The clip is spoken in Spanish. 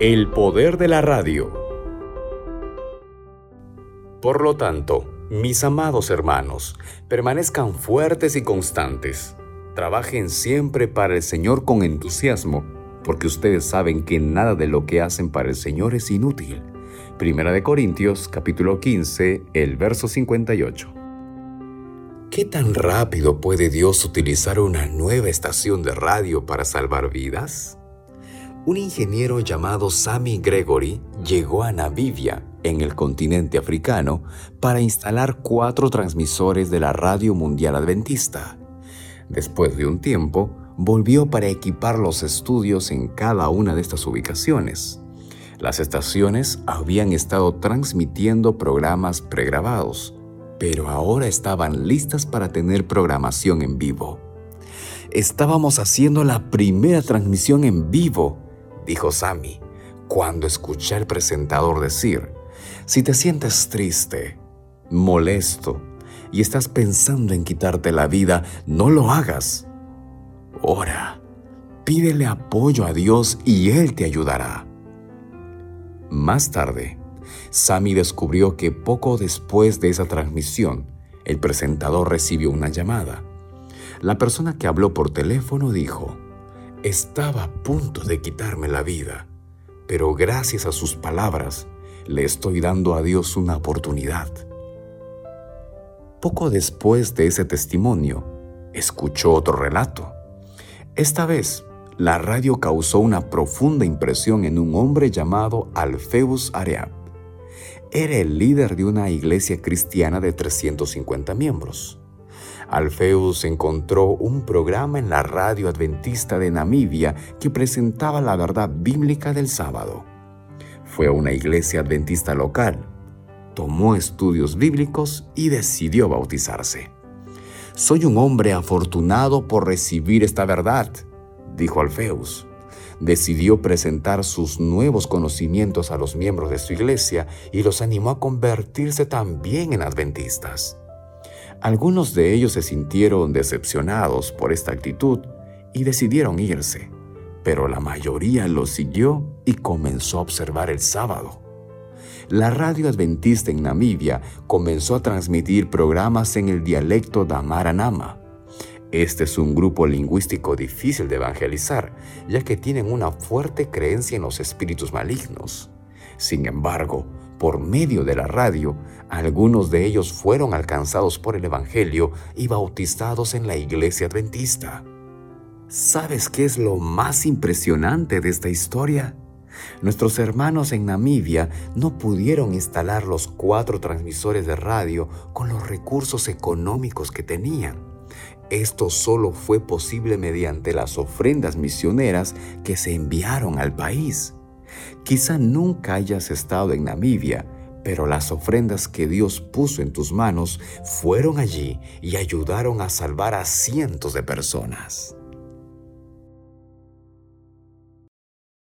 El poder de la radio. Por lo tanto, mis amados hermanos, permanezcan fuertes y constantes. Trabajen siempre para el Señor con entusiasmo, porque ustedes saben que nada de lo que hacen para el Señor es inútil. Primera de Corintios, capítulo 15, el verso 58. ¿Qué tan rápido puede Dios utilizar una nueva estación de radio para salvar vidas? Un ingeniero llamado Sammy Gregory llegó a Namibia, en el continente africano, para instalar cuatro transmisores de la Radio Mundial Adventista. Después de un tiempo, volvió para equipar los estudios en cada una de estas ubicaciones. Las estaciones habían estado transmitiendo programas pregrabados, pero ahora estaban listas para tener programación en vivo. Estábamos haciendo la primera transmisión en vivo dijo Sammy, cuando escuché al presentador decir, si te sientes triste, molesto y estás pensando en quitarte la vida, no lo hagas. Ora, pídele apoyo a Dios y Él te ayudará. Más tarde, Sammy descubrió que poco después de esa transmisión, el presentador recibió una llamada. La persona que habló por teléfono dijo, estaba a punto de quitarme la vida, pero gracias a sus palabras le estoy dando a Dios una oportunidad. Poco después de ese testimonio, escuchó otro relato. Esta vez, la radio causó una profunda impresión en un hombre llamado Alfeus Areab. Era el líder de una iglesia cristiana de 350 miembros. Alfeus encontró un programa en la radio adventista de Namibia que presentaba la verdad bíblica del sábado. Fue a una iglesia adventista local, tomó estudios bíblicos y decidió bautizarse. Soy un hombre afortunado por recibir esta verdad, dijo Alfeus. Decidió presentar sus nuevos conocimientos a los miembros de su iglesia y los animó a convertirse también en adventistas. Algunos de ellos se sintieron decepcionados por esta actitud y decidieron irse, pero la mayoría lo siguió y comenzó a observar el sábado. La radio adventista en Namibia comenzó a transmitir programas en el dialecto Damaranama. Este es un grupo lingüístico difícil de evangelizar, ya que tienen una fuerte creencia en los espíritus malignos. Sin embargo, por medio de la radio, algunos de ellos fueron alcanzados por el Evangelio y bautizados en la iglesia adventista. ¿Sabes qué es lo más impresionante de esta historia? Nuestros hermanos en Namibia no pudieron instalar los cuatro transmisores de radio con los recursos económicos que tenían. Esto solo fue posible mediante las ofrendas misioneras que se enviaron al país. Quizá nunca hayas estado en Namibia, pero las ofrendas que Dios puso en tus manos fueron allí y ayudaron a salvar a cientos de personas.